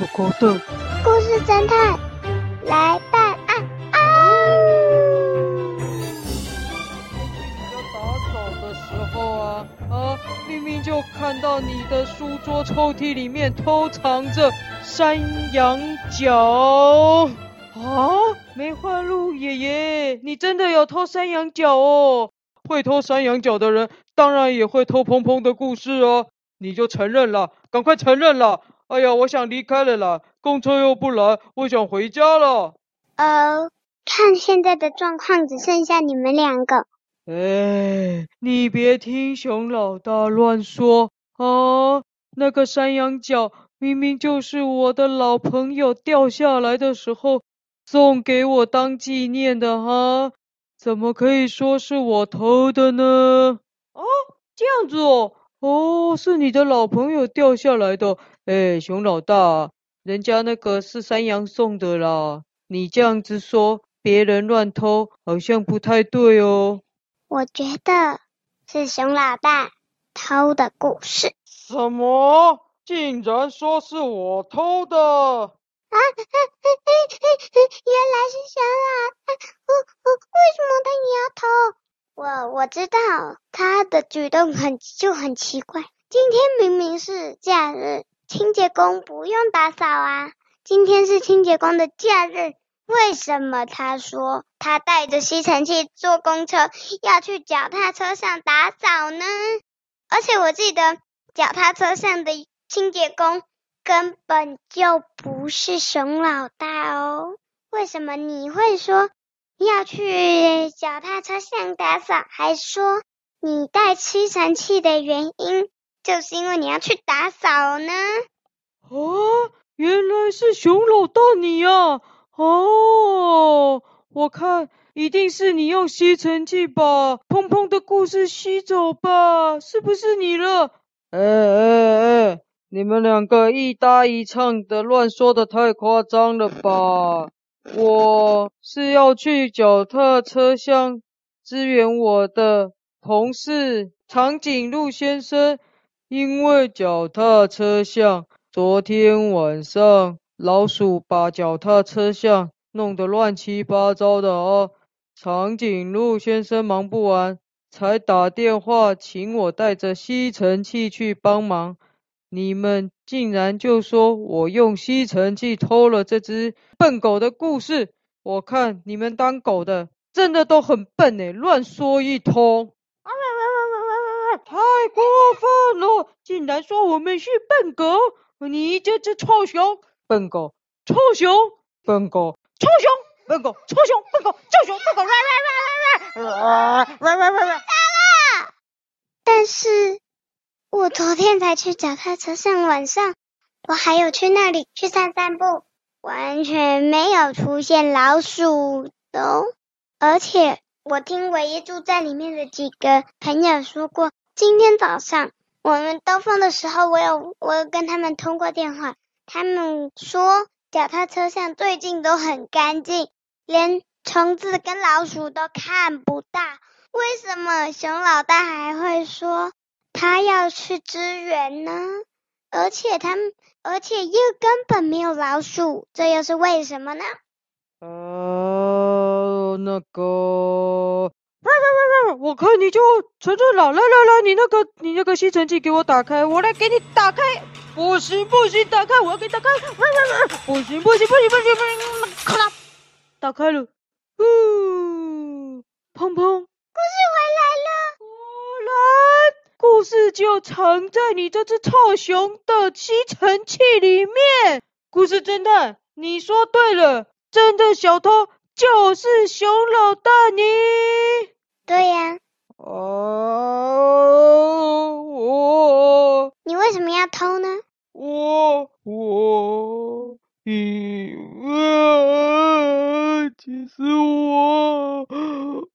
狗狗的故事侦探来办案啊！要打扫的时候啊啊，明明就看到你的书桌抽屉里面偷藏着山羊角啊！梅花鹿爷爷，你真的有偷山羊角哦？会偷山羊角的人，当然也会偷澎澎的故事哦。你就承认了，赶快承认了！哎呀，我想离开了啦，公车又不来，我想回家了。呃，看现在的状况，只剩下你们两个。哎，你别听熊老大乱说啊！那个山羊角明明就是我的老朋友掉下来的时候送给我当纪念的哈，怎么可以说是我偷的呢？哦，这样子哦。哦，是你的老朋友掉下来的。哎，熊老大，人家那个是山羊送的啦。你这样子说，别人乱偷，好像不太对哦。我觉得是熊老大偷的故事。什么？竟然说是我偷的？啊，原来是熊老大。我我为什么他也要偷？我我知道他的举动很就很奇怪。今天明明是假日，清洁工不用打扫啊。今天是清洁工的假日，为什么他说他带着吸尘器坐公车要去脚踏车上打扫呢？而且我记得脚踏车上的清洁工根本就不是熊老大哦。为什么你会说？要去脚踏车上打扫，还说你带吸尘器的原因就是因为你要去打扫呢？哦，原来是熊老大你呀！哦，我看一定是你用吸尘器把砰砰的故事吸走吧？是不是你了？哎哎哎，你们两个一搭一唱的乱说的太夸张了吧？我是要去脚踏车厢支援我的同事长颈鹿先生，因为脚踏车厢昨天晚上老鼠把脚踏车厢弄得乱七八糟的哦，长颈鹿先生忙不完，才打电话请我带着吸尘器去帮忙。你们竟然就说我用吸尘器偷了这只笨狗的故事，我看你们当狗的真的都很笨诶，乱说一通。太过分了，竟然说我们是笨狗！你这只臭熊，笨狗，臭熊，笨狗，臭熊，笨狗，臭熊，笨狗，臭熊，笨狗，哇哇哇哇哇，哇哇哇哇！但是。我昨天才去脚踏车上，晚上我还有去那里去散散步，完全没有出现老鼠的哦。而且我听唯一住在里面的几个朋友说过，今天早上我们兜风的时候，我有我有跟他们通过电话，他们说脚踏车上最近都很干净，连虫子跟老鼠都看不到。为什么熊老大还会说？他要去支援呢，而且他，而且又根本没有老鼠，这又是为什么呢？呃，那个，我看你就承认了，来来来，你那个你那个吸尘器给我打开，我来给你打开。不行不行，打开，我要给你打开。不行不行不行不行不行，咔啦，打开了。嗯，澎澎。故事回来就藏在你这只臭熊的吸尘器里面。故事侦探，你说对了，真的小偷就是熊老大你。对呀。哦，我。你为什么要偷呢？我我因为其实我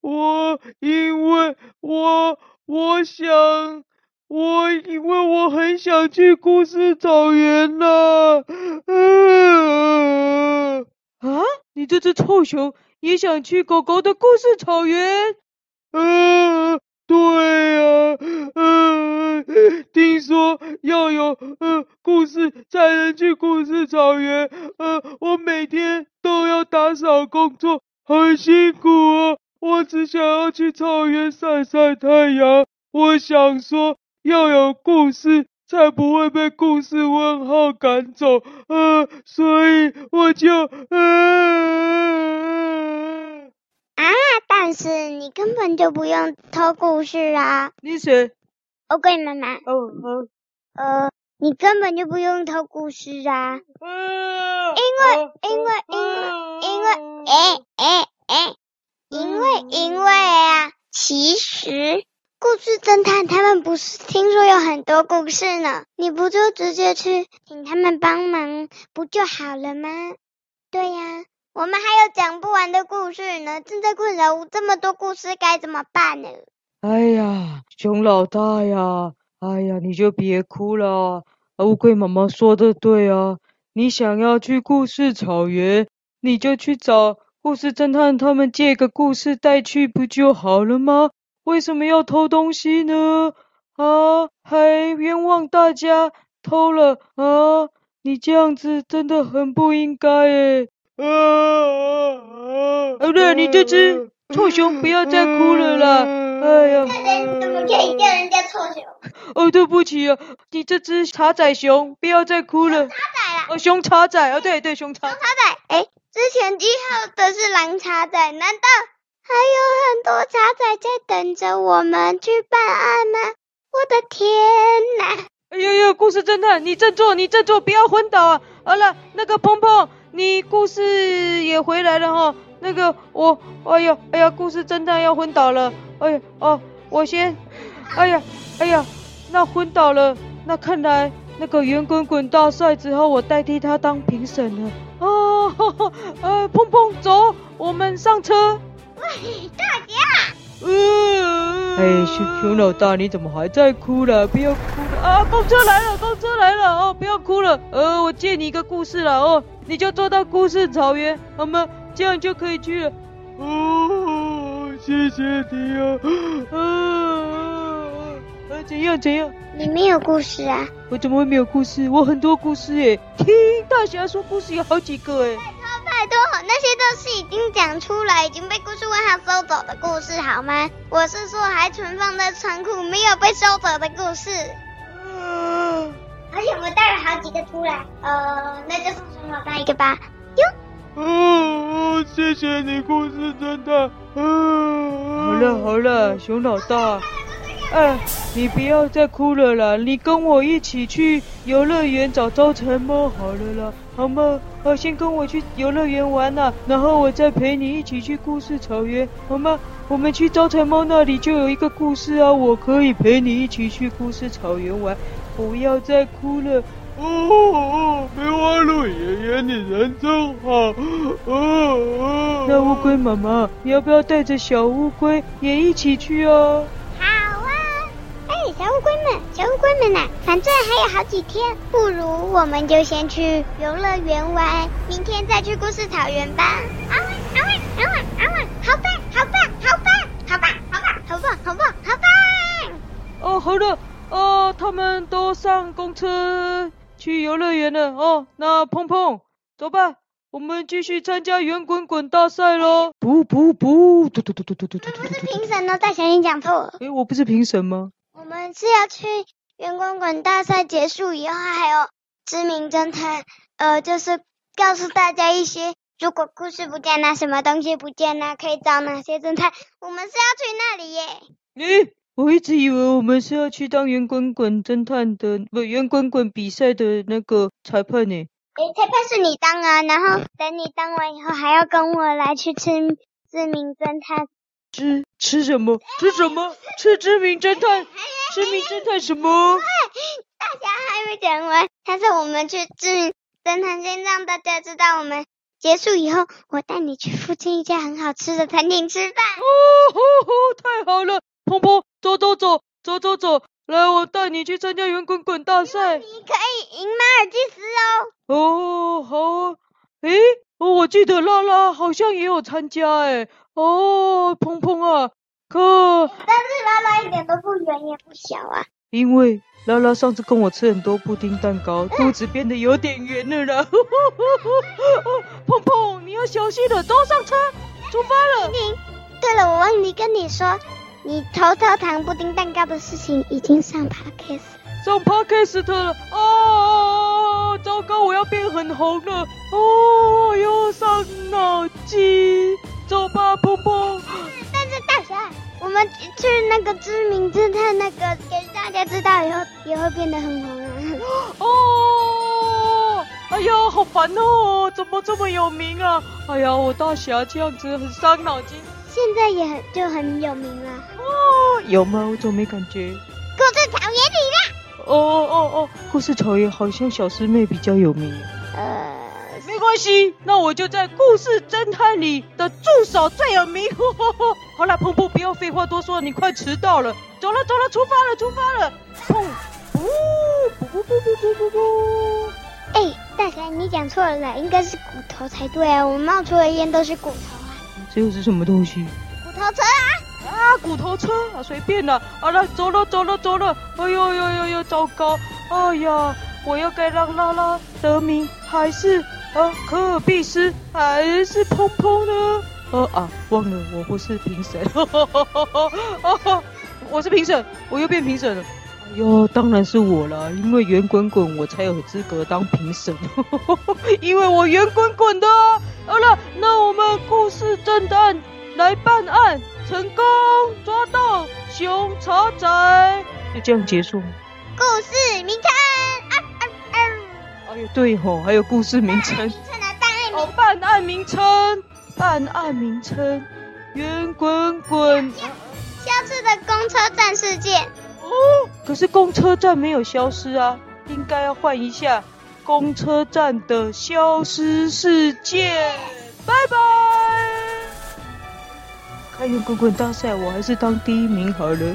我因为我。我想，我因为我很想去故事草原呢。嗯，啊，你这只臭熊也想去狗狗的故事草原？嗯，对呀，嗯，听说要有嗯故事才能去故事草原。呃，我每天都要打扫工作，很辛苦啊。我只想要去草原晒晒太阳。我想说，要有故事，才不会被故事问号赶走。呃，所以我就呃。啊！但是你根本就不用偷故事啊！你谁？乌龟妈妈。哦好。呃，你根本就不用偷故事啊！因为因为因为因为诶诶诶，因为因为啊，其实故事侦探他们不是听说有很多故事呢，你不就直接去请他们帮忙不就好了吗？对呀。我们还有讲不完的故事呢，正在困扰这么多故事该怎么办呢？哎呀，熊老大呀，哎呀，你就别哭了。乌龟妈妈说的对啊，你想要去故事草原，你就去找故事侦探他们借个故事带去不就好了吗？为什么要偷东西呢？啊，还冤枉大家偷了啊！你这样子真的很不应该诶。啊啊啊！好了，你这只臭熊不要再哭了啦！哎呀，人怎么可以叫人家臭熊？哦，对不起啊，你这只茶仔熊不要再哭了。茶仔啦！哦，熊茶仔，哦，对对，熊茶。熊茶仔，哎，之前记号的是蓝茶仔，难道还有很多茶仔在等着我们去办案吗？我的天哪！哎呦呦，故事侦探，你振作，你振作，不要昏倒啊！好了，那个鹏鹏。你故事也回来了哈，那个我，哎呀，哎呀，故事侦探要昏倒了，哎呀，哦，我先，哎呀，哎呀，那昏倒了，那看来那个圆滚滚大赛只好我代替他当评审了，呃，砰砰，走，我们上车。喂，大姐。嗯，哎，熊熊老大，你怎么还在哭了？不要哭了啊！公车来了，公车来了哦！不要哭了，呃，我借你一个故事了哦，你就坐到故事草原好吗？这样就可以去了。哦，谢谢你啊！啊啊，怎样怎样？你没有故事啊？我怎么会没有故事？我很多故事诶，听大侠说故事有好几个诶。太多，那些都是已经讲出来、已经被故事问号收走的故事，好吗？我是说还存放在仓库没有被收走的故事。嗯，而且我带了好几个出来，呃，那就送熊老大一个吧。哟。嗯，谢谢你，故事真的。嗯，好了好了，熊老大。哎，你不要再哭了啦！你跟我一起去游乐园找招财猫好了啦，好吗？好，先跟我去游乐园玩呐，然后我再陪你一起去故事草原，好吗？我们去招财猫那里就有一个故事啊，我可以陪你一起去故事草原玩，不要再哭了。哦哦，梅花鹿爷爷，你人真好。哦哦，那乌龟妈妈，你要不要带着小乌龟也一起去啊？小乌龟们，呐，反正还有好几天，不如我们就先去游乐园玩，明天再去故事草原吧。啊哇啊哇啊哇啊哇！好棒，好棒，好棒，好棒，好棒，好棒，好棒，好棒！哦，好了，哦，他们都上公车去游乐园了。哦，那碰碰，走吧，我们继续参加圆滚滚大赛喽。不不不，嘟嘟嘟嘟嘟嘟嘟嘟。不是评审哦，大侠你讲错了。诶，我不是评审吗？我们是要去圆滚滚大赛结束以后，还有知名侦探，呃，就是告诉大家一些，如果故事不见了，什么东西不见了，可以找哪些侦探。我们是要去那里耶。诶，我一直以为我们是要去当圆滚滚侦探的，不，圆滚滚比赛的那个裁判呢。诶，裁判是你当啊，然后等你当完以后，还要跟我来去吃知名侦探。吃吃什么？吃什么？吃知名侦探？知名侦探什么？大家还没讲完，下次我们去知名侦探，先让大家知道我们结束以后，我带你去附近一家很好吃的餐厅吃饭。哦吼吼，太好了！鹏鹏，走走走，走走走，来，我带你去参加圆滚滚大赛。你可以赢马尔济斯哦。哦，好啊。诶，哦，我记得拉拉好像也有参加，诶。哦，鹏鹏啊，可但是拉拉一点都不圆也不小啊，因为拉拉上次跟我吃很多布丁蛋糕，肚子变得有点圆了啦。碰碰，你要小心了，都上车，出发了。你，对了，我忘记跟你说，你偷偷糖布丁蛋糕的事情已经上 Podcast 上 Podcast 了啊！糟糕，我要变很红了哦，又伤脑筋。走吧，波波。但是大侠，我们去那个知名侦探那个给大家知道以后，也会变得很红啊。哦，哎呀，好烦哦，怎么这么有名啊？哎呀，我大侠这样子很伤脑筋。现在也很就很有名了。哦，有吗？我怎么没感觉？故事草原里啦。哦哦哦，故事草原好像小师妹比较有名。呃，没关系，那我就在故事侦探里的助手最有名。呵呵呵，好了，碰碰，不要废话多说，你快迟到了。走了走了，出发了出发了。砰！呜！呜呜呜呜呜呜！哎，大侠，你讲错了啦，应该是骨头才对啊。我冒出的烟都是骨头啊。这又是什么东西？骨头车啊。啊，骨头车啊，随便了。好了，走了，走了，走了。哎呦呦呦呦，糟糕！哎呀，我要该让拉拉得名，还是啊可尔必斯，还是砰砰呢？呃啊，忘了，我不是评审。我是评审，我又变评审了。哎呦，当然是我了，因为圆滚滚，我才有资格当评审。因为我圆滚滚的。好了，那我们故事侦探来办案。成功抓到熊茶仔，就这样结束。故事明天！哎呦，对吼，还有故事名称。哦，办案名称，办案名称，圆滚滚。消失的公车站事件。哦，可是公车站没有消失啊，应该要换一下公车站的消失事件。拜拜。开圆滚滚大赛，我还是当第一名好了。